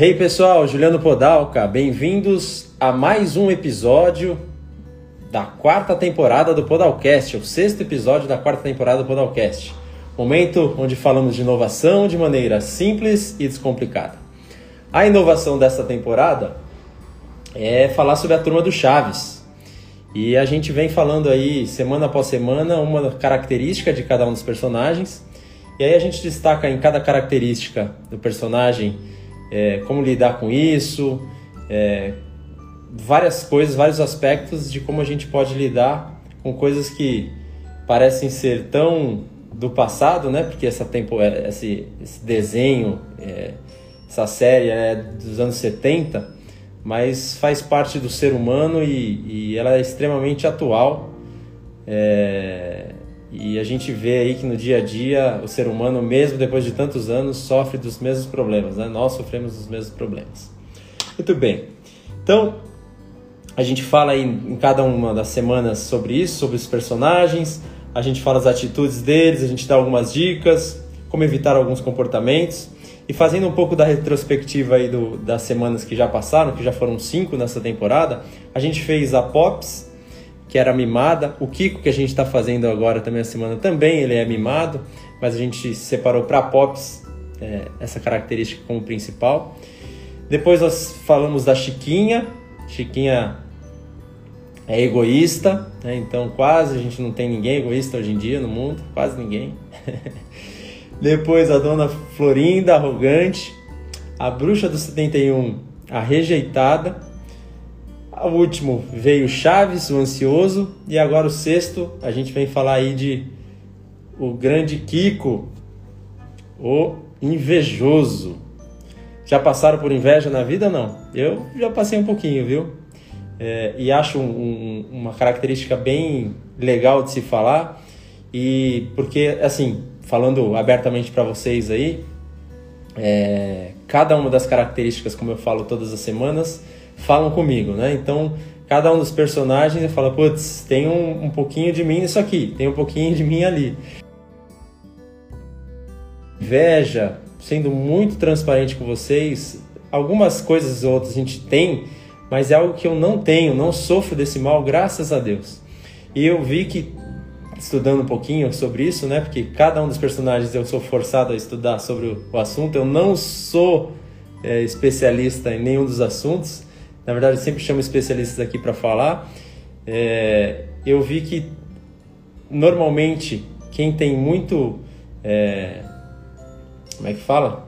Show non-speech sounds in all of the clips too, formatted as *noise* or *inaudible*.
Hey pessoal, Juliano Podalca, bem-vindos a mais um episódio da quarta temporada do Podalcast, o sexto episódio da quarta temporada do Podalcast. Momento onde falamos de inovação de maneira simples e descomplicada. A inovação desta temporada é falar sobre a turma do Chaves. E a gente vem falando aí semana após semana uma característica de cada um dos personagens. E aí a gente destaca em cada característica do personagem é, como lidar com isso, é, várias coisas, vários aspectos de como a gente pode lidar com coisas que parecem ser tão do passado, né? Porque essa tempo, é, esse, esse desenho, é, essa série é dos anos 70, mas faz parte do ser humano e, e ela é extremamente atual. É, e a gente vê aí que no dia a dia o ser humano, mesmo depois de tantos anos, sofre dos mesmos problemas, né? Nós sofremos dos mesmos problemas. Muito bem. Então, a gente fala aí em cada uma das semanas sobre isso, sobre os personagens, a gente fala as atitudes deles, a gente dá algumas dicas, como evitar alguns comportamentos. E fazendo um pouco da retrospectiva aí do, das semanas que já passaram, que já foram cinco nessa temporada, a gente fez a Pops, que era mimada. O Kiko, que a gente está fazendo agora também a semana, também ele é mimado, mas a gente separou para Pops é, essa característica como principal. Depois nós falamos da Chiquinha. Chiquinha é egoísta, né? então quase a gente não tem ninguém egoísta hoje em dia no mundo, quase ninguém. *laughs* Depois a dona Florinda, arrogante. A bruxa do 71, a rejeitada. O último veio Chaves, o ansioso, e agora o sexto, a gente vem falar aí de o grande Kiko, o invejoso. Já passaram por inveja na vida? Não. Eu já passei um pouquinho, viu? É, e acho um, um, uma característica bem legal de se falar, e porque, assim, falando abertamente para vocês aí, é, cada uma das características, como eu falo todas as semanas, falam comigo, né? Então, cada um dos personagens eu falo, putz, tem um, um pouquinho de mim nisso aqui, tem um pouquinho de mim ali. Inveja, sendo muito transparente com vocês, algumas coisas outras a gente tem, mas é algo que eu não tenho, não sofro desse mal, graças a Deus. E eu vi que estudando um pouquinho sobre isso, né? Porque cada um dos personagens eu sou forçado a estudar sobre o assunto. Eu não sou é, especialista em nenhum dos assuntos, na verdade, sempre chamo especialistas aqui para falar. É, eu vi que normalmente quem tem muito. É, como é que fala?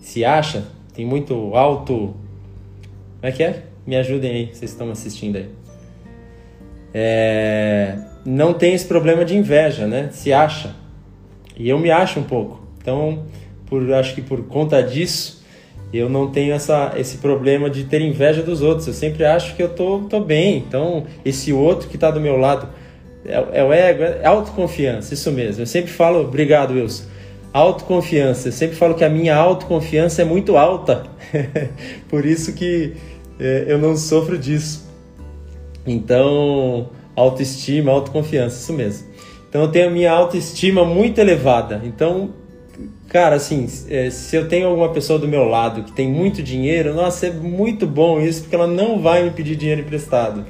Se acha, tem muito alto. Como é que é? Me ajudem aí, vocês estão assistindo aí. É, não tem esse problema de inveja, né? Se acha. E eu me acho um pouco. Então, por, acho que por conta disso, eu não tenho essa, esse problema de ter inveja dos outros. Eu sempre acho que eu tô, tô bem. Então, esse outro que está do meu lado é, é, o ego, é autoconfiança, isso mesmo. Eu sempre falo, obrigado, Wilson. Autoconfiança. Eu sempre falo que a minha autoconfiança é muito alta. *laughs* Por isso que é, eu não sofro disso. Então, autoestima, autoconfiança, isso mesmo. Então, eu tenho a minha autoestima muito elevada. Então, Cara, assim, é, se eu tenho alguma pessoa do meu lado que tem muito dinheiro, nossa, é muito bom isso, porque ela não vai me pedir dinheiro emprestado.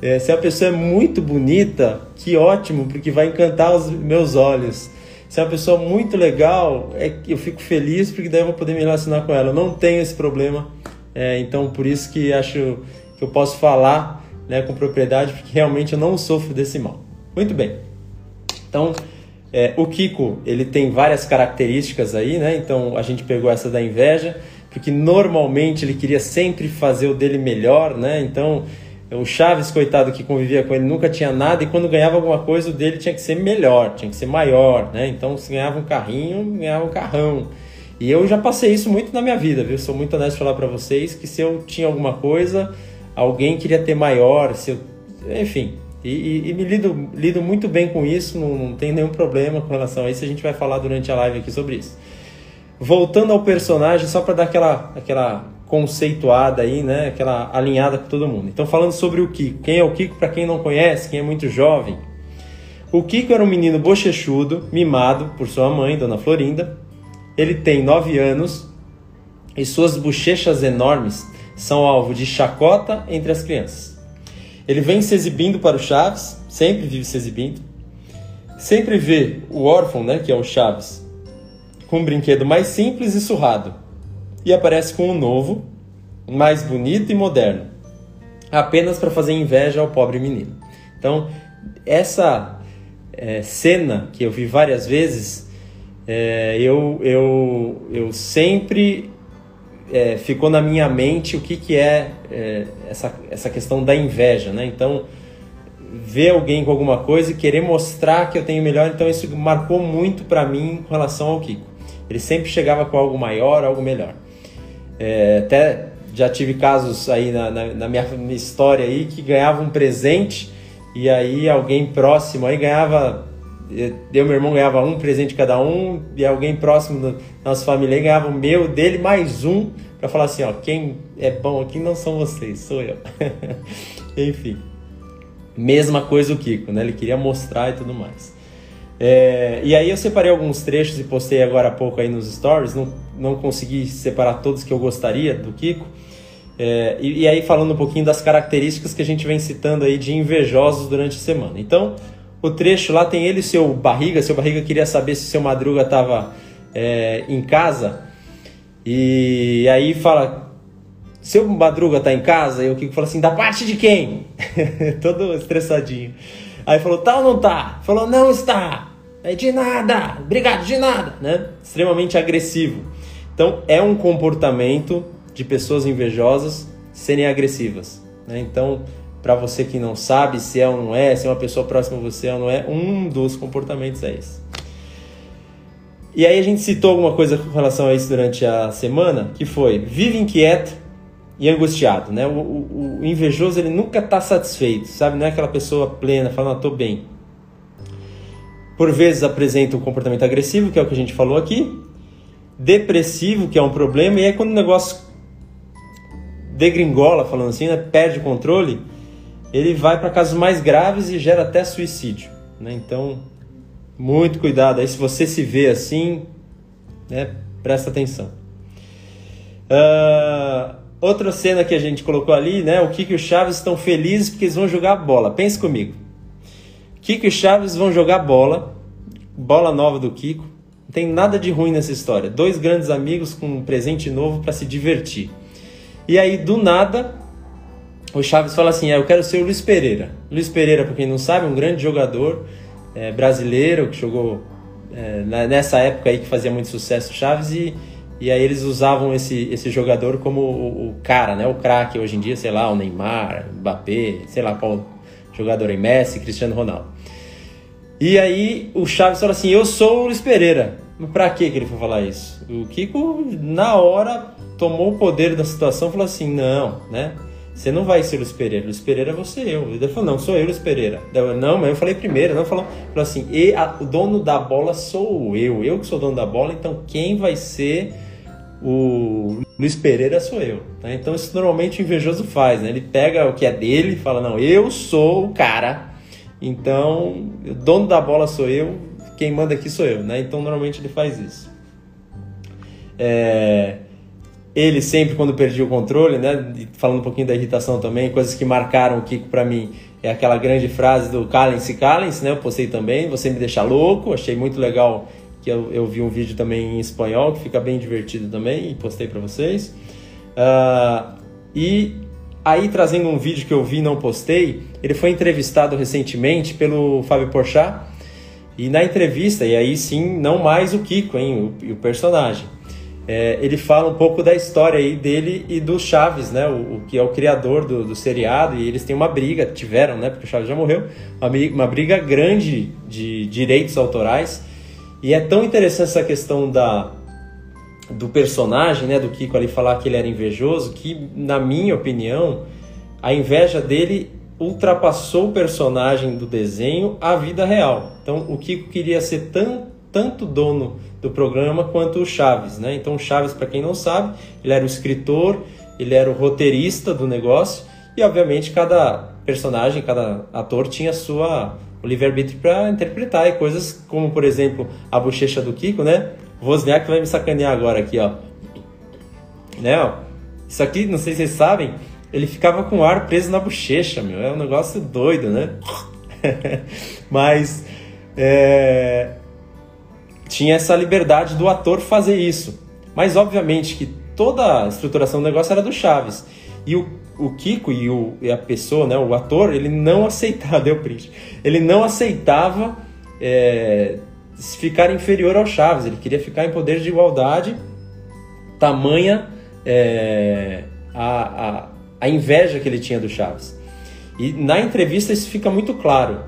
É, se a pessoa é muito bonita, que ótimo, porque vai encantar os meus olhos. Se é uma pessoa muito legal, é, eu fico feliz, porque daí eu vou poder me relacionar com ela. Eu não tenho esse problema, é, então por isso que acho que eu posso falar né, com propriedade, porque realmente eu não sofro desse mal. Muito bem. Então, é, o Kiko, ele tem várias características aí, né? Então a gente pegou essa da inveja, porque normalmente ele queria sempre fazer o dele melhor, né? Então o Chaves, coitado, que convivia com ele, nunca tinha nada e quando ganhava alguma coisa, o dele tinha que ser melhor, tinha que ser maior, né? Então se ganhava um carrinho, ganhava um carrão. E eu já passei isso muito na minha vida, viu? Sou muito honesto falar para vocês que se eu tinha alguma coisa, alguém queria ter maior, se eu... enfim, e, e, e, me lido, lido muito bem com isso, não, não tem nenhum problema com relação a isso. A gente vai falar durante a live aqui sobre isso. Voltando ao personagem, só para dar aquela, aquela conceituada aí, né? Aquela alinhada com todo mundo. Então, falando sobre o Kiko. Quem é o Kiko, para quem não conhece, quem é muito jovem? O Kiko era um menino bochechudo, mimado por sua mãe, Dona Florinda. Ele tem 9 anos e suas bochechas enormes são alvo de chacota entre as crianças. Ele vem se exibindo para o Chaves, sempre vive se exibindo, sempre vê o órfão, né, que é o Chaves, com um brinquedo mais simples e surrado, e aparece com um novo, mais bonito e moderno, apenas para fazer inveja ao pobre menino. Então, essa é, cena que eu vi várias vezes, é, eu, eu, eu sempre é, ficou na minha mente o que, que é, é, essa, essa questão da inveja, né? Então, ver alguém com alguma coisa e querer mostrar que eu tenho melhor, então isso marcou muito para mim com relação ao Kiko. Ele sempre chegava com algo maior, algo melhor. É, até já tive casos aí na, na, na minha, minha história aí que ganhava um presente e aí alguém próximo aí ganhava eu meu irmão ganhava um presente cada um e alguém próximo da nossa família ganhava o meu dele mais um para falar assim ó quem é bom aqui não são vocês sou eu. *laughs* Enfim. Mesma coisa o Kiko né? Ele queria mostrar e tudo mais. É, e aí eu separei alguns trechos e postei agora há pouco aí nos stories. Não não consegui separar todos que eu gostaria do Kiko. É, e, e, aí falando um pouquinho das características que a gente vem citando aí de invejosos durante a semana. Então, o trecho lá tem ele e seu Barriga. Seu Barriga queria saber se seu Madruga estava é, em casa. E aí fala, seu Madruga tá em casa? E o Kiko fala assim, da parte de quem? *laughs* Todo estressadinho. Aí falou, tá ou não tá? Falou, não está. É de nada, obrigado, de nada, né? Extremamente agressivo. Então, é um comportamento de pessoas invejosas serem agressivas. Né? Então, para você que não sabe se é ou não é, se é uma pessoa próxima a você ou não é, um dos comportamentos é esse. E aí a gente citou alguma coisa com relação a isso durante a semana, que foi vive inquieto e angustiado, né? O, o, o invejoso ele nunca está satisfeito, sabe? Não é aquela pessoa plena, falando, ah, tô bem. Por vezes apresenta um comportamento agressivo, que é o que a gente falou aqui, depressivo, que é um problema, e aí quando o negócio degringola, falando assim, né, perde o controle, ele vai para casos mais graves e gera até suicídio. Né? Então, muito cuidado aí. Se você se vê assim, né, presta atenção. Uh, outra cena que a gente colocou ali, né? O Kiko e o Chaves estão felizes porque eles vão jogar bola. Pense comigo. Kiko e Chaves vão jogar bola, bola nova do Kiko. Não tem nada de ruim nessa história. Dois grandes amigos com um presente novo para se divertir. E aí, do nada, o Chaves fala assim: é, Eu quero ser o Luiz Pereira. Luiz Pereira, para quem não sabe, é um grande jogador é, brasileiro que jogou é, nessa época aí que fazia muito sucesso Chaves e, e aí eles usavam esse, esse jogador como o, o cara, né? O craque hoje em dia, sei lá, o Neymar, Mbappé, sei lá qual jogador aí, Messi, Cristiano Ronaldo. E aí o Chaves fala assim: Eu sou o Luiz Pereira. Mas pra que ele foi falar isso? O Kiko, na hora, tomou o poder da situação falou assim: não, né? Você não vai ser Luiz Pereira, Luiz Pereira é você eu. Ele falou, não, sou eu, Luiz Pereira. Eu, não, mas eu falei primeiro, não falou, falou assim, e a, o dono da bola sou eu, eu que sou dono da bola, então quem vai ser o Luiz Pereira sou eu. Tá? Então isso normalmente o invejoso faz, né? Ele pega o que é dele e fala, não, eu sou o cara, então o dono da bola sou eu, quem manda aqui sou eu, né? Então normalmente ele faz isso. É, ele sempre quando perdia o controle, né? Falando um pouquinho da irritação também, coisas que marcaram o Kiko para mim é aquela grande frase do calem-se, calem-se, né? Eu postei também, você me deixa louco, achei muito legal que eu, eu, vi um vídeo também em espanhol que fica bem divertido também e postei para vocês. Uh, e aí trazendo um vídeo que eu vi e não postei, ele foi entrevistado recentemente pelo Fábio Porchat e na entrevista, e aí sim, não mais o Kiko, hein, o, o personagem é, ele fala um pouco da história aí dele e do Chaves, né? O, o que é o criador do, do, seriado, e eles têm uma briga, tiveram, né? Porque o Chaves já morreu, uma, uma briga grande de direitos autorais. E é tão interessante essa questão da, do personagem, né? Do Kiko ali falar que ele era invejoso, que, na minha opinião, a inveja dele ultrapassou o personagem do desenho à vida real. Então, o Kiko queria ser tão, tanto dono do programa quanto o Chaves, né? Então o Chaves, para quem não sabe, ele era o escritor, ele era o roteirista do negócio e obviamente cada personagem, cada ator tinha sua o livre-arbítrio para interpretar e coisas como, por exemplo, a bochecha do Kiko, né? Wozniak vai me sacanear agora aqui, ó. né? Ó, isso aqui, não sei se vocês sabem, ele ficava com o ar preso na bochecha, meu. É um negócio doido, né? *laughs* Mas é, tinha essa liberdade do ator fazer isso. Mas obviamente que toda a estruturação do negócio era do Chaves. E o, o Kiko e, o, e a pessoa, né, o ator, ele não aceitava, *laughs* deu print, ele não aceitava é, ficar inferior ao Chaves, ele queria ficar em poder de igualdade, tamanha é, a, a, a inveja que ele tinha do Chaves. E na entrevista isso fica muito claro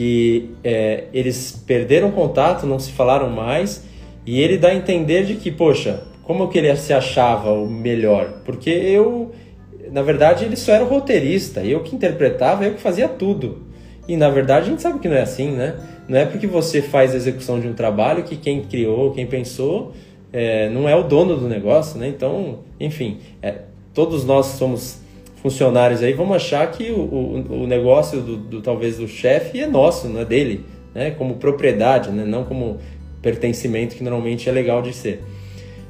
que é, eles perderam contato, não se falaram mais, e ele dá a entender de que, poxa, como que ele se achava o melhor? Porque eu, na verdade, ele só era o roteirista, eu que interpretava, eu que fazia tudo. E na verdade a gente sabe que não é assim, né? Não é porque você faz a execução de um trabalho que quem criou, quem pensou, é, não é o dono do negócio, né? Então, enfim, é, todos nós somos funcionários aí, vamos achar que o, o, o negócio do, do, talvez do chefe é nosso, não é dele, né? Como propriedade, né? Não como pertencimento que normalmente é legal de ser.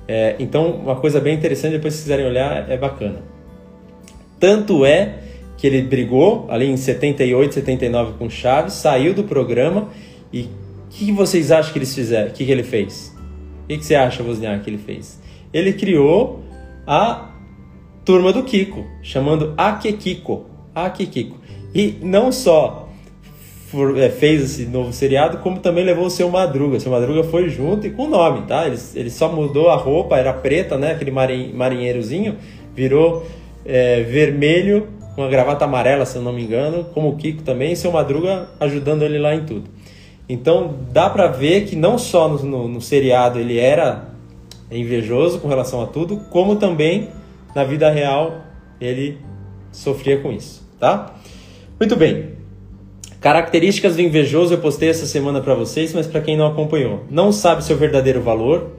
É, então, uma coisa bem interessante, depois se quiserem olhar, é bacana. Tanto é que ele brigou ali em 78, 79 com Chaves, saiu do programa e o que, vocês acham que eles fizeram? O que, que ele fez? O que, que você acha, Wozniak, que ele fez? Ele criou a turma do Kiko, chamando Akekiko. Akekiko. E não só é, fez esse novo seriado, como também levou o seu Madruga. O seu Madruga foi junto e com o nome, tá? Ele, ele só mudou a roupa, era preta, né? Aquele marinheirozinho, virou é, vermelho com a gravata amarela, se eu não me engano, como o Kiko também, e seu Madruga ajudando ele lá em tudo. Então dá pra ver que não só no, no, no seriado ele era invejoso com relação a tudo, como também na vida real ele sofria com isso, tá? Muito bem. Características do invejoso eu postei essa semana para vocês, mas para quem não acompanhou, não sabe seu verdadeiro valor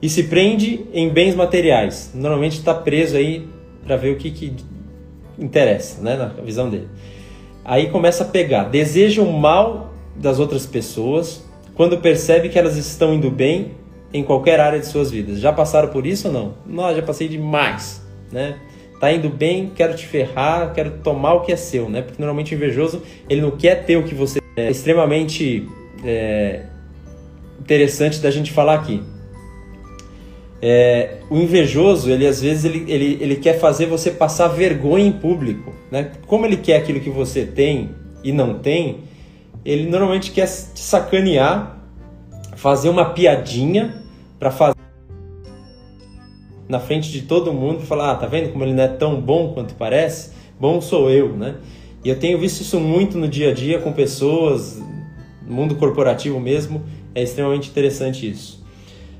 e se prende em bens materiais. Normalmente está preso aí para ver o que, que interessa, né, na visão dele. Aí começa a pegar, deseja o mal das outras pessoas quando percebe que elas estão indo bem em qualquer área de suas vidas. Já passaram por isso ou não? Não, já passei demais né? Tá indo bem, quero te ferrar, quero tomar o que é seu, né? Porque normalmente o invejoso, ele não quer ter o que você... É extremamente é, interessante da gente falar aqui. É, o invejoso, ele às vezes ele, ele, ele quer fazer você passar vergonha em público, né? Como ele quer aquilo que você tem e não tem, ele normalmente quer te sacanear, fazer uma piadinha para fazer na frente de todo mundo e falar: ah, tá vendo como ele não é tão bom quanto parece? Bom sou eu, né? E eu tenho visto isso muito no dia a dia com pessoas, no mundo corporativo mesmo, é extremamente interessante isso.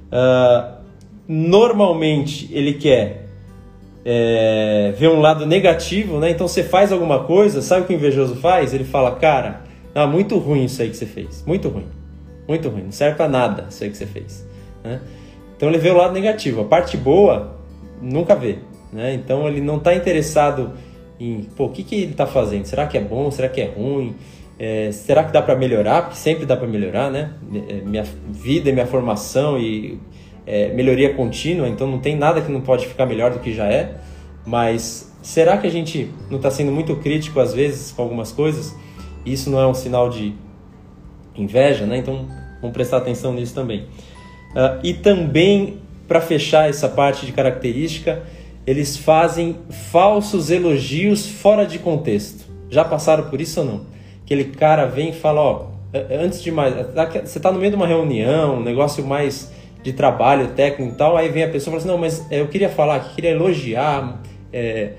Uh, normalmente ele quer é, ver um lado negativo, né? Então você faz alguma coisa, sabe o que o invejoso faz? Ele fala, cara, ah, muito ruim isso aí que você fez, muito ruim, muito ruim, não serve para nada isso aí que você fez, né? Então ele vê o lado negativo. A parte boa nunca vê. Né? Então ele não está interessado em pô, o que, que ele está fazendo. Será que é bom? Será que é ruim? É, será que dá para melhorar? Porque sempre dá para melhorar, né? É, minha vida, minha formação e é, melhoria contínua. Então não tem nada que não pode ficar melhor do que já é. Mas será que a gente não está sendo muito crítico às vezes com algumas coisas? Isso não é um sinal de inveja, né? Então vamos prestar atenção nisso também. Uh, e também, para fechar essa parte de característica, eles fazem falsos elogios fora de contexto. Já passaram por isso ou não? Aquele cara vem e fala, ó, antes de mais, você está no meio de uma reunião, um negócio mais de trabalho técnico e tal, aí vem a pessoa e fala assim, não, mas eu queria falar, que queria elogiar é,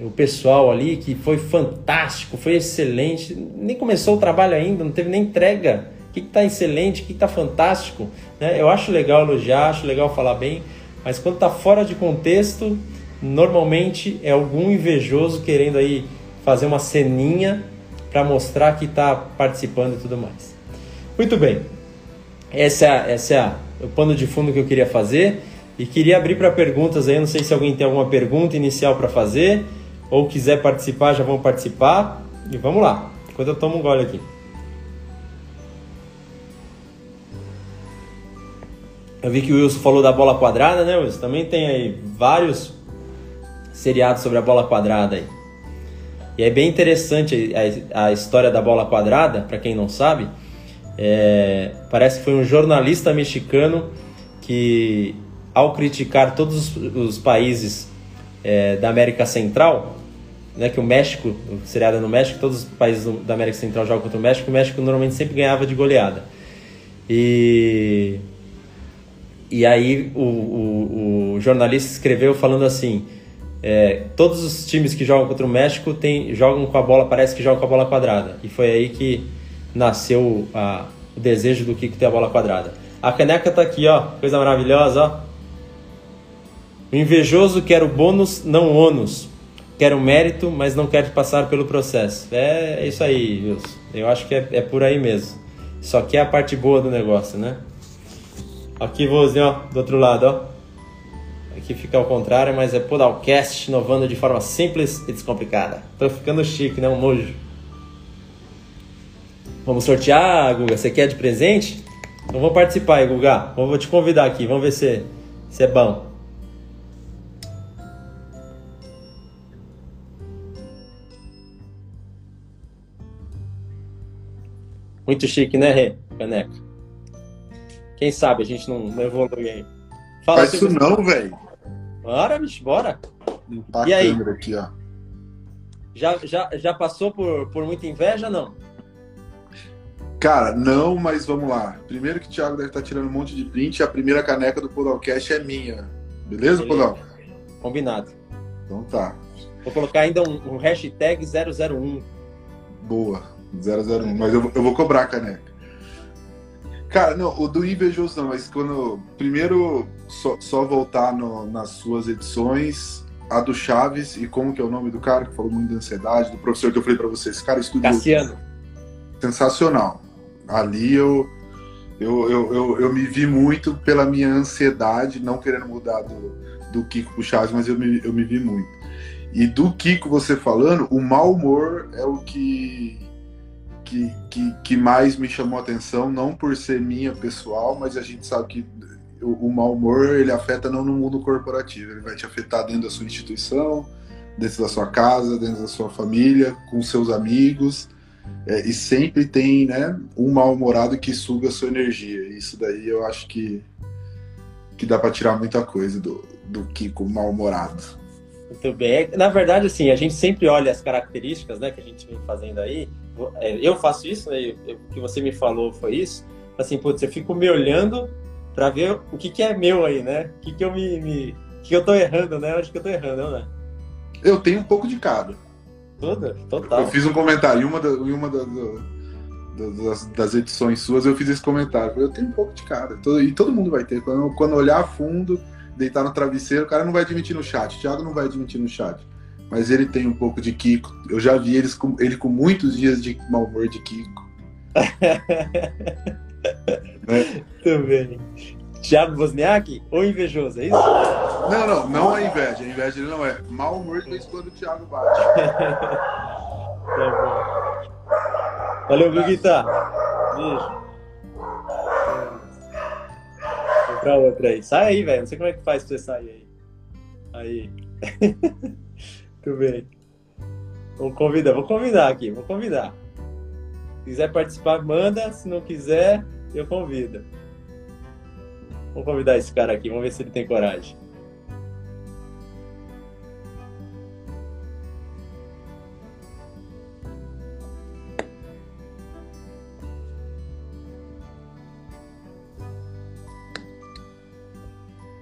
o pessoal ali, que foi fantástico, foi excelente, nem começou o trabalho ainda, não teve nem entrega que está excelente, o que está fantástico. Né? Eu acho legal elogiar, acho legal falar bem, mas quando está fora de contexto, normalmente é algum invejoso querendo aí fazer uma ceninha para mostrar que está participando e tudo mais. Muito bem, essa é, essa é o pano de fundo que eu queria fazer e queria abrir para perguntas aí. não sei se alguém tem alguma pergunta inicial para fazer ou quiser participar, já vão participar e vamos lá. Enquanto eu tomo um gole aqui. Eu vi que o Wilson falou da bola quadrada, né, Wilson? Também tem aí vários seriado sobre a bola quadrada aí. E é bem interessante a, a história da bola quadrada, para quem não sabe. É, parece que foi um jornalista mexicano que, ao criticar todos os, os países é, da América Central, né, que o México, seriado no México, todos os países da América Central jogam contra o México, o México normalmente sempre ganhava de goleada. E, e aí o, o, o jornalista escreveu falando assim: é, todos os times que jogam contra o México tem, jogam com a bola, parece que jogam com a bola quadrada. E foi aí que nasceu a, o desejo do Kiko ter a bola quadrada. A caneca tá aqui, ó, coisa maravilhosa, ó. O invejoso quer o bônus, não o ônus. Quer o mérito, mas não quer passar pelo processo. É, é isso aí, Wilson. Eu acho que é, é por aí mesmo. Só que é a parte boa do negócio, né? Aqui, vozinho, ó, do outro lado, ó. Aqui fica ao contrário, mas é Podalcast, inovando de forma simples e descomplicada. Tô ficando chique, né? Um nojo. Vamos sortear, Guga? Você quer de presente? Então vou participar aí, Guga. Vou te convidar aqui, vamos ver se, se é bom. Muito chique, né, Rê? Caneca. Quem sabe a gente não, não evolui aí. Fala Faz isso não, velho. Bora, bicho, bora. Limpar e a aí? câmera aqui, ó. Já, já, já passou por, por muita inveja, não? Cara, não, mas vamos lá. Primeiro que o Thiago deve estar tirando um monte de print, a primeira caneca do Podalcast é minha. Beleza, Beleza. Podal? Combinado. Então tá. Vou colocar ainda um, um hashtag 001. Boa, 001. Mas eu, eu vou cobrar a caneca. Cara, não, o do invejoso não, mas quando. Primeiro, só, só voltar no, nas suas edições, a do Chaves e como que é o nome do cara que falou muito de ansiedade, do professor que eu falei para vocês. Cara, estudou. Cassiano. Sensacional. Ali eu, eu, eu, eu, eu, me vi muito pela minha ansiedade, não querendo mudar do, do Kiko pro Chaves, mas eu me, eu me vi muito. E do Kiko você falando, o mau humor é o que que, que, que mais me chamou a atenção, não por ser minha pessoal, mas a gente sabe que o, o mau humor ele afeta não no mundo corporativo, ele vai te afetar dentro da sua instituição, dentro da sua casa, dentro da sua família, com seus amigos. É, e sempre tem né, um mal-humorado que suga a sua energia. Isso daí eu acho que, que dá para tirar muita coisa do, do Kiko mal-humorado. Muito bem. Na verdade, assim, a gente sempre olha as características né, que a gente vem fazendo aí. É, eu faço isso, né? O que você me falou foi isso. Assim, putz, eu fico me olhando para ver o que, que é meu aí, né? O que, que eu me, me. O que eu tô errando, né? Acho que eu tô errando, né? Eu tenho um pouco de cada. Toda? Total. Eu fiz um comentário em uma, da, em uma da, da, das, das, edições suas, eu fiz esse comentário. Eu tenho um pouco de cada. E todo mundo vai ter. Quando, quando olhar a fundo deitar no travesseiro, o cara não vai admitir no chat. O Thiago não vai admitir no chat. Mas ele tem um pouco de Kiko. Eu já vi eles com, ele com muitos dias de mau humor de Kiko. é. Muito bem. Thiago Wozniak ou invejoso, é isso? Não, não, não a inveja. A inveja ele não é. Mau humor de vez quando o Thiago bate. *laughs* tá bom. Valeu, Guguita. Beijo. pra outra aí. Sai aí, velho. Não sei como é que faz pra você sair aí. Aí. *laughs* Muito bem. Vou convidar, vou convidar aqui, vou convidar. Se quiser participar, manda. Se não quiser, eu convido. Vou convidar esse cara aqui, vamos ver se ele tem coragem.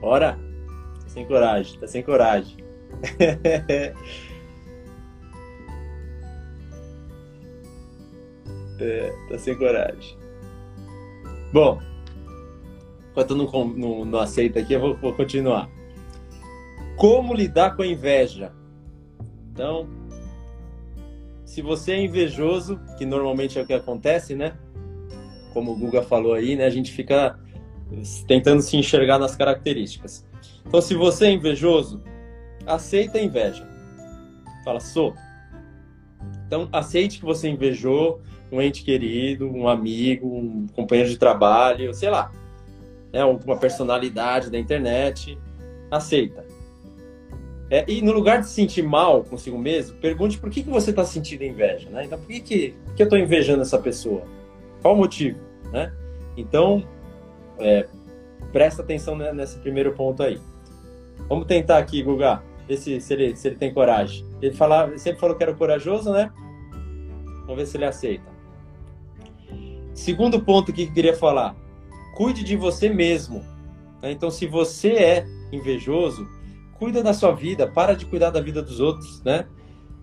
Bora? Sem coragem, tá sem coragem. *laughs* é, tá sem coragem. Bom, enquanto não, não, não aceita aqui, eu vou, vou continuar. Como lidar com a inveja? Então, se você é invejoso, que normalmente é o que acontece, né? Como o Guga falou aí, né? A gente fica tentando se enxergar nas características. Então, se você é invejoso, aceita a inveja. Fala, sou. Então, aceite que você invejou um ente querido, um amigo, um companheiro de trabalho, sei lá, né, uma personalidade da internet. Aceita. É, e no lugar de se sentir mal consigo mesmo, pergunte por que, que você está sentindo inveja, né? Então, por que, que, que eu estou invejando essa pessoa? Qual o motivo, né? Então, é, presta atenção nesse primeiro ponto aí. Vamos tentar aqui, Guga, ver se, se, ele, se ele tem coragem. Ele falava, sempre falou que era corajoso, né? Vamos ver se ele aceita. Segundo ponto que eu queria falar: cuide de você mesmo. Né? Então, se você é invejoso, cuida da sua vida, para de cuidar da vida dos outros, né?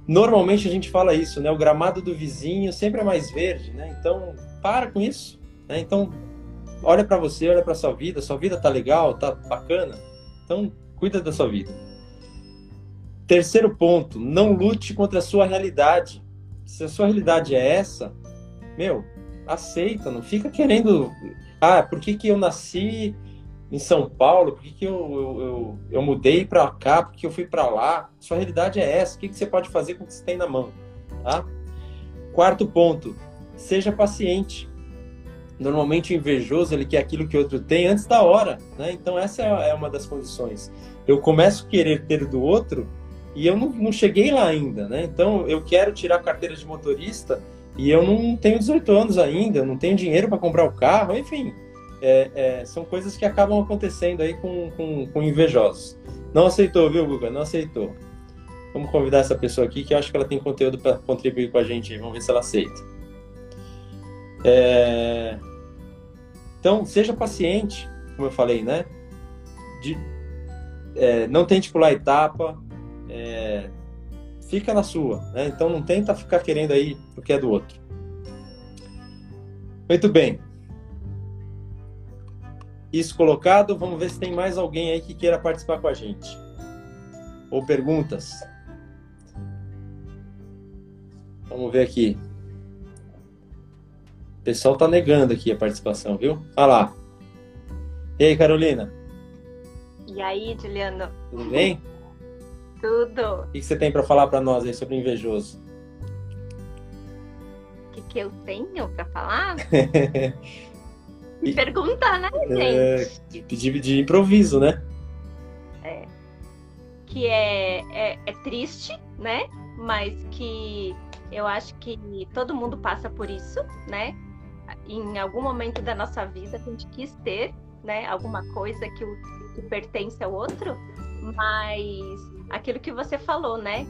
Normalmente a gente fala isso, né? O gramado do vizinho sempre é mais verde, né? Então, para com isso, né? Então, olha para você, olha para sua vida, sua vida tá legal, tá bacana. Então, cuida da sua vida. Terceiro ponto, não lute contra a sua realidade. Se a sua realidade é essa, meu, aceita, não fica querendo, ah, por que que eu nasci em São Paulo? Por que, que eu, eu, eu, eu mudei para cá? Por que eu fui para lá? Sua realidade é essa. O que, que você pode fazer com o que você tem na mão? Tá? Quarto ponto, seja paciente. Normalmente o invejoso ele quer aquilo que o outro tem antes da hora, né? Então essa é, é uma das condições. Eu começo a querer ter do outro e eu não, não cheguei lá ainda, né? Então eu quero tirar a carteira de motorista e eu não tenho 18 anos ainda, não tenho dinheiro para comprar o carro, enfim é, é, são coisas que acabam acontecendo aí com, com, com, invejosos. Não aceitou, viu, Guga? Não aceitou. Vamos convidar essa pessoa aqui que eu acho que ela tem conteúdo para contribuir com a gente. Vamos ver se ela aceita. É... Então, seja paciente, como eu falei, né? De, é, não tente pular etapa, é, fica na sua, né? Então não tenta ficar querendo aí o que é do outro. Muito bem isso colocado. Vamos ver se tem mais alguém aí que queira participar com a gente. Ou perguntas. Vamos ver aqui. O pessoal tá negando aqui a participação, viu? Olha lá. E aí, Carolina? E aí, Juliano? Tudo bem? Tudo. O que você tem para falar para nós aí sobre invejoso? O que, que eu tenho para falar? *laughs* perguntar, né, é, gente? de, de improviso, né? É. Que é, é, é triste, né? Mas que eu acho que todo mundo passa por isso, né? Em algum momento da nossa vida a gente quis ter, né? Alguma coisa que, o, que pertence ao outro, mas aquilo que você falou, né?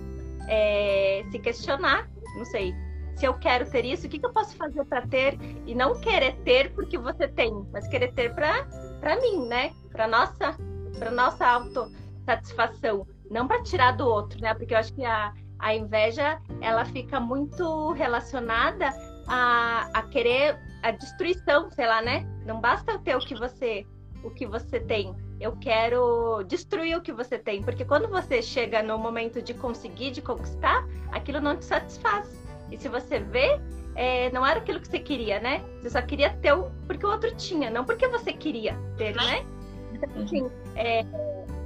É, se questionar, não sei, se eu quero ter isso, o que, que eu posso fazer para ter e não querer ter porque você tem, mas querer ter para mim, né? Para nossa, para nossa autossatisfação, não para tirar do outro, né? Porque eu acho que a, a inveja ela fica muito relacionada a, a querer a destruição, sei lá, né? Não basta ter o que você o que você tem. Eu quero destruir o que você tem, porque quando você chega no momento de conseguir, de conquistar, aquilo não te satisfaz. E se você vê, é, não era aquilo que você queria, né? Você só queria ter o porque o outro tinha, não porque você queria ter, né? Então, assim, é,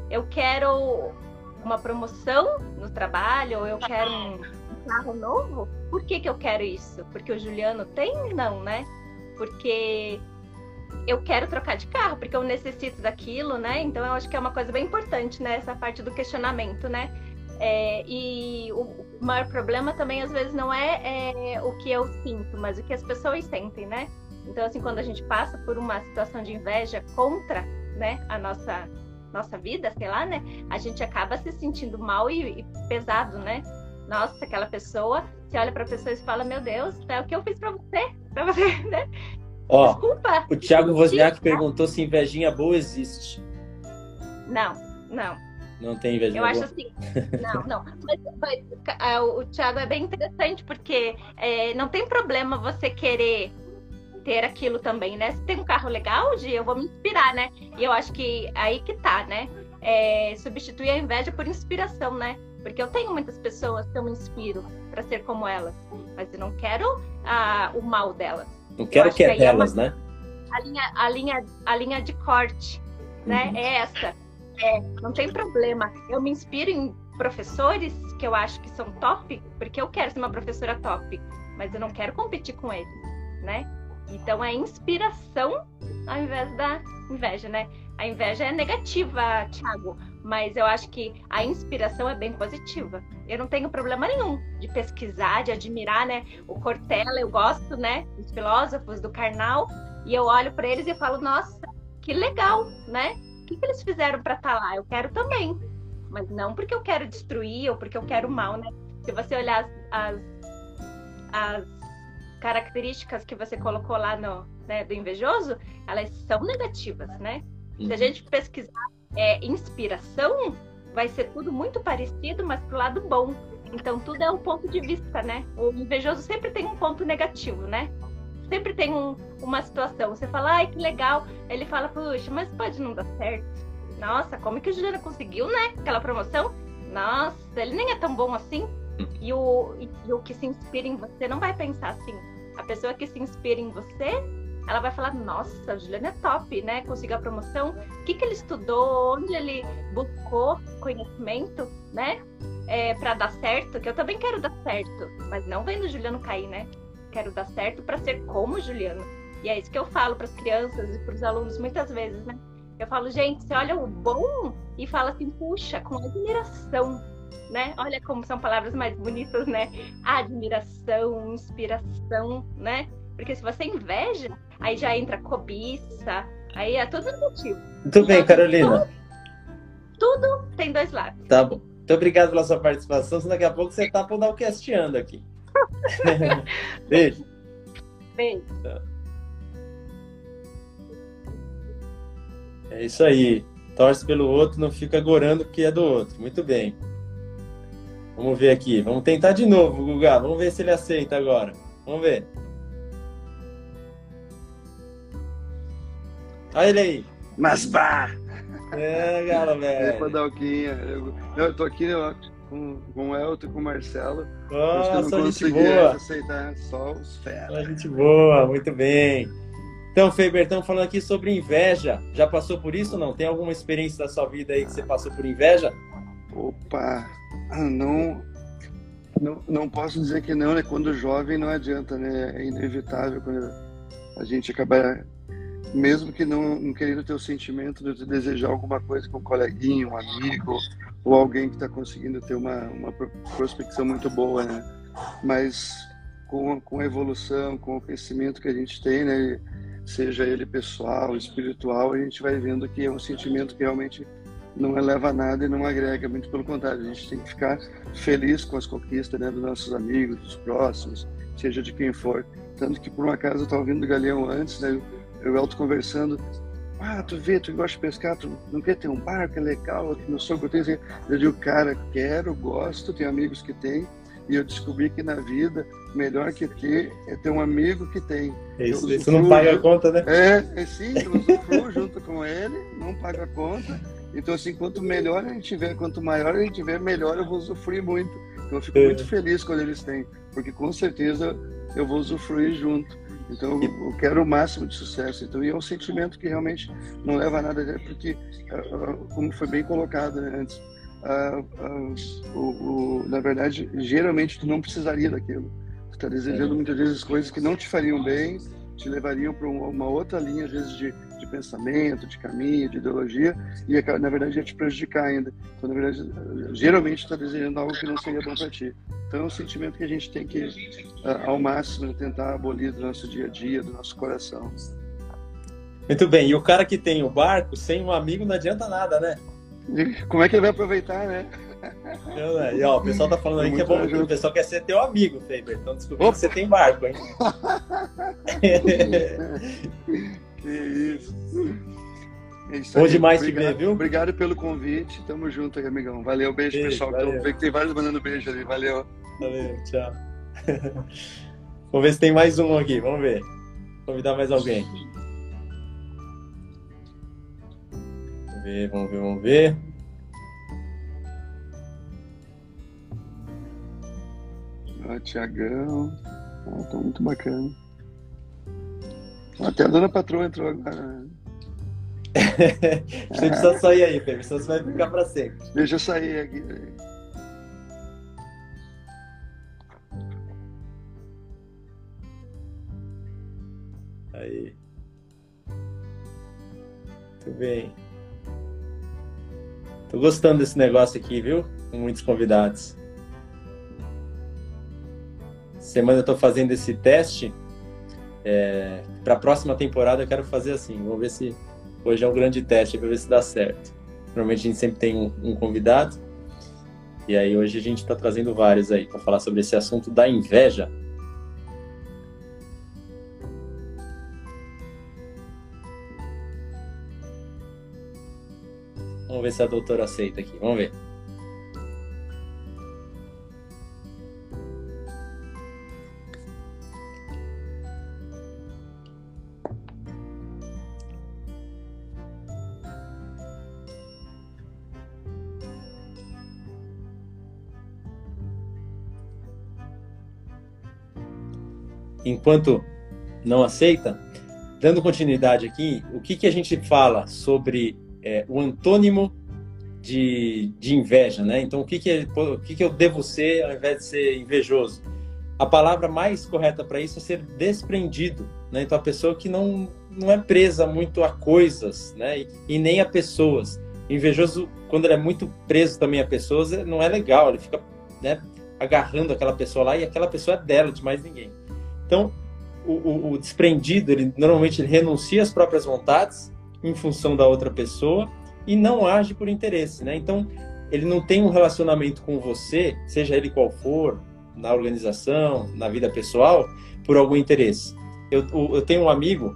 eu quero uma promoção no trabalho, ou eu quero um carro novo. Por que, que eu quero isso? Porque o Juliano tem? Não, né? Porque eu quero trocar de carro, porque eu necessito daquilo, né? Então eu acho que é uma coisa bem importante, né? Essa parte do questionamento, né? É, e o maior problema também às vezes não é, é, o que eu sinto, mas o que as pessoas sentem, né? Então, assim, quando a gente passa por uma situação de inveja contra, né, a nossa nossa vida, sei lá, né, a gente acaba se sentindo mal e, e pesado, né? Nossa, aquela pessoa, você olha para a pessoa e fala, meu Deus, é o que eu fiz para você, para você, *laughs* né? Ó, Desculpa. O Thiago Wozniak perguntou se invejinha boa existe. Não, não. Não tem inveja. Eu acho assim. Não, não. Mas, mas é, o Thiago é bem interessante, porque é, não tem problema você querer ter aquilo também, né? Se tem um carro legal, de eu vou me inspirar, né? E eu acho que aí que tá, né? É, substituir a inveja por inspiração, né? Porque eu tenho muitas pessoas que eu me inspiro para ser como elas, mas eu não quero ah, o mal delas. Não quero que é delas, é uma... né? A linha, a linha, a linha de corte, né? Uhum. É essa é, não tem problema. Eu me inspiro em professores que eu acho que são top, porque eu quero ser uma professora top, mas eu não quero competir com eles, né? Então é inspiração ao invés da inveja, né? A inveja é negativa, Thiago. Mas eu acho que a inspiração é bem positiva. Eu não tenho problema nenhum de pesquisar, de admirar, né? O Cortella, eu gosto, né? Dos filósofos do Karnal, e eu olho para eles e falo, nossa, que legal, né? O que, que eles fizeram para estar tá lá? Eu quero também. Mas não porque eu quero destruir ou porque eu quero mal, né? Se você olhar as, as, as características que você colocou lá no, né, do invejoso, elas são negativas, né? Se a uhum. gente pesquisar é, inspiração, vai ser tudo muito parecido, mas pro lado bom. Então tudo é um ponto de vista, né? O invejoso sempre tem um ponto negativo, né? Sempre tem um, uma situação. Você fala, ai, que legal. Ele fala, puxa, mas pode não dar certo. Nossa, como que o Juliano conseguiu, né? Aquela promoção? Nossa, ele nem é tão bom assim. E o, e o que se inspira em você não vai pensar assim. A pessoa que se inspira em você ela vai falar, nossa, a Juliana é top, né? Conseguiu a promoção. O que, que ele estudou? Onde ele buscou conhecimento, né? É, para dar certo, que eu também quero dar certo, mas não vendo o Juliano cair, né? Quero dar certo para ser como o Juliano. E é isso que eu falo para as crianças e para os alunos muitas vezes, né? Eu falo, gente, você olha o bom e fala assim, puxa, com admiração, né? Olha como são palavras mais bonitas, né? Admiração, inspiração, né? Porque se você inveja, aí já entra cobiça, aí é tudo negativo. Muito então, bem, Carolina. Tudo, tudo, tem dois lados. Tá bom. Muito obrigado pela sua participação. Senão daqui a pouco você tá podalcasteando aqui. *laughs* Beijo. Beijo. É isso aí. Torce pelo outro, não fica gorando que é do outro. Muito bem. Vamos ver aqui. Vamos tentar de novo, Guga. Vamos ver se ele aceita agora. Vamos ver. Olha ele aí. Mas bah! É, galera, *laughs* velho. Padalquinha. Eu, eu tô aqui ó, com, com o Elton e com o Marcelo. Nossa, gente boa. aceitar só os feras. Gente boa, muito bem. Então, Feber, estamos falando aqui sobre inveja. Já passou por isso ou não? Tem alguma experiência da sua vida aí que você passou por inveja? Opa, não, não, não posso dizer que não, né? Quando jovem não adianta, né? É inevitável quando a gente acaba mesmo que não, não querendo ter o sentimento de desejar alguma coisa com um coleguinha, um amigo ou alguém que está conseguindo ter uma, uma prospecção muito boa, né? Mas com, com a evolução, com o crescimento que a gente tem, né? Seja ele pessoal, espiritual, a gente vai vendo que é um sentimento que realmente não eleva nada e não agrega, muito pelo contrário, a gente tem que ficar feliz com as conquistas né, dos nossos amigos, dos próximos, seja de quem for. Tanto que por um acaso eu estava ouvindo o Galeão antes, né? Eu e Elton conversando. Ah, tu vê, tu gosta de pescar, tu não quer ter um barco, é legal, meu sogro tem. Eu digo, cara, quero, gosto, tenho amigos que têm, e eu descobri que na vida, melhor que ter é ter um amigo que tem. Isso, isso não paga a conta, né? É, é sim, eu usufruo junto com ele, não paga a conta. Então, assim, quanto melhor a gente tiver, quanto maior a gente tiver, melhor eu vou usufruir muito. Então, eu fico é. muito feliz quando eles têm, porque com certeza eu vou usufruir junto. Então eu quero o máximo de sucesso. Então e é um sentimento que realmente não leva a nada, porque ah, ah, como foi bem colocado né, antes, uh, uh, o, o, na verdade geralmente tu não precisaria daquilo. Tu está desejando é. muitas vezes coisas que não te fariam bem, te levariam para uma outra linha às vezes de, de pensamento, de caminho, de ideologia e na verdade ia te prejudicar ainda. Então na verdade geralmente está desejando algo que não seria bom para ti. Então é um sentimento que a gente tem que, ao máximo, tentar abolir do nosso dia a dia, do nosso coração. Muito bem. E o cara que tem o barco, sem um amigo, não adianta nada, né? Como é que ele vai aproveitar, né? E, ó, o pessoal tá falando aí que é bom. O pessoal quer ser teu amigo, Faber. Então descobrindo que você tem barco, hein? *laughs* isso. É isso Bom demais obrigado, te ver, viu? Obrigado pelo convite. Tamo junto aí, amigão. Valeu, beijo, beijo pessoal. Valeu. Então, que tem vários mandando beijo ali. Valeu. Valeu, tchau. *laughs* vamos ver se tem mais um aqui. Vamos ver. Convidar mais alguém. Vamos ver, vamos ver, vamos ver. Ó, Tiagão. Ah, tá muito bacana. Até a dona patroa entrou agora. *laughs* Você precisa sair aí, Pedro, senão você vai ficar para sempre. Deixa eu sair aqui. Aí. Muito bem. Tô gostando desse negócio aqui, viu? Com muitos convidados. Semana eu tô fazendo esse teste. É, para a próxima temporada eu quero fazer assim. Vamos ver se hoje é um grande teste para ver se dá certo. Normalmente a gente sempre tem um, um convidado. E aí hoje a gente está trazendo vários aí para falar sobre esse assunto da inveja. Vamos ver se a doutora aceita aqui. Vamos ver. Enquanto não aceita, dando continuidade aqui, o que, que a gente fala sobre é, o antônimo de, de inveja, né? Então, o que, que, é, o que, que eu devo ser ao invés de ser invejoso? A palavra mais correta para isso é ser desprendido, né? Então, a pessoa que não, não é presa muito a coisas, né? E, e nem a pessoas. Invejoso, quando ele é muito preso também a pessoas, não é legal, ele fica né, agarrando aquela pessoa lá e aquela pessoa é dela, de mais ninguém. Então, o, o, o desprendido, ele normalmente ele renuncia às próprias vontades em função da outra pessoa e não age por interesse, né? Então, ele não tem um relacionamento com você, seja ele qual for, na organização, na vida pessoal, por algum interesse. Eu, eu tenho um amigo,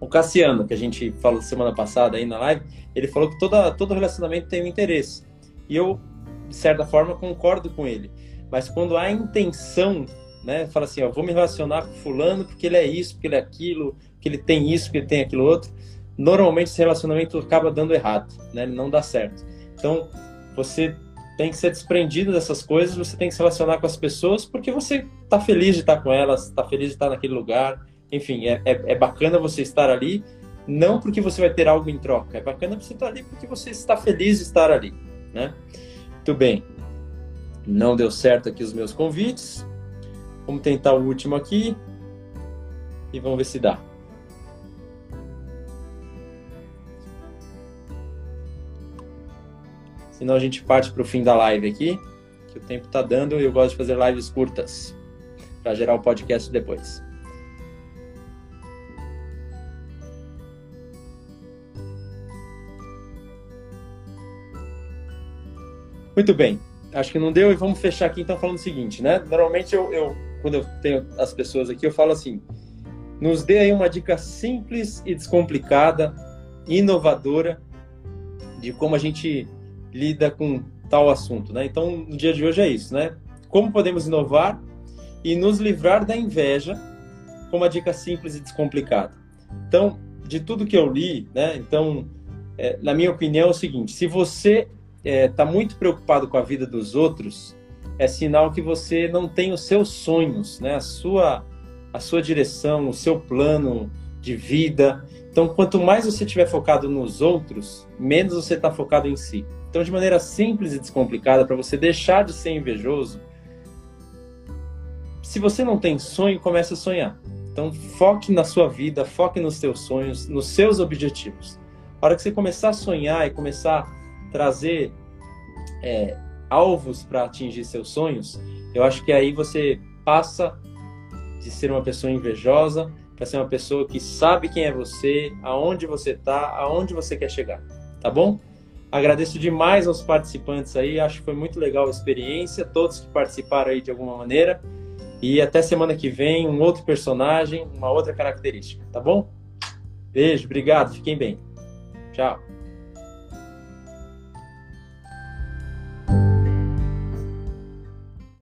o Cassiano, que a gente falou semana passada aí na live, ele falou que toda, todo relacionamento tem um interesse. E eu, de certa forma, concordo com ele. Mas quando há intenção né? Fala assim, ó, vou me relacionar com fulano porque ele é isso, porque ele é aquilo, que ele tem isso, porque ele tem aquilo outro. Normalmente esse relacionamento acaba dando errado, né? Ele não dá certo. Então, você tem que ser desprendido dessas coisas, você tem que se relacionar com as pessoas porque você está feliz de estar com elas, está feliz de estar naquele lugar. Enfim, é, é, é, bacana você estar ali, não porque você vai ter algo em troca, é bacana você estar ali porque você está feliz de estar ali, né? Muito bem. Não deu certo aqui os meus convites. Vamos tentar o último aqui e vamos ver se dá. Senão a gente parte para o fim da live aqui, que o tempo está dando e eu gosto de fazer lives curtas para gerar o podcast depois. Muito bem, acho que não deu e vamos fechar aqui então falando o seguinte, né? Normalmente eu, eu quando eu tenho as pessoas aqui, eu falo assim: nos dê aí uma dica simples e descomplicada, inovadora, de como a gente lida com tal assunto, né? Então, no dia de hoje é isso, né? Como podemos inovar e nos livrar da inveja com uma dica simples e descomplicada. Então, de tudo que eu li, né? Então, é, na minha opinião, é o seguinte: se você está é, tá muito preocupado com a vida dos outros, é sinal que você não tem os seus sonhos, né? A sua a sua direção, o seu plano de vida. Então, quanto mais você estiver focado nos outros, menos você está focado em si. Então, de maneira simples e descomplicada, para você deixar de ser invejoso, se você não tem sonho, comece a sonhar. Então, foque na sua vida, foque nos seus sonhos, nos seus objetivos. A hora que você começar a sonhar e começar a trazer é, alvos para atingir seus sonhos, eu acho que aí você passa de ser uma pessoa invejosa para ser uma pessoa que sabe quem é você, aonde você está, aonde você quer chegar, tá bom? Agradeço demais aos participantes aí, acho que foi muito legal a experiência, todos que participaram aí de alguma maneira. E até semana que vem, um outro personagem, uma outra característica, tá bom? Beijo, obrigado, fiquem bem. Tchau.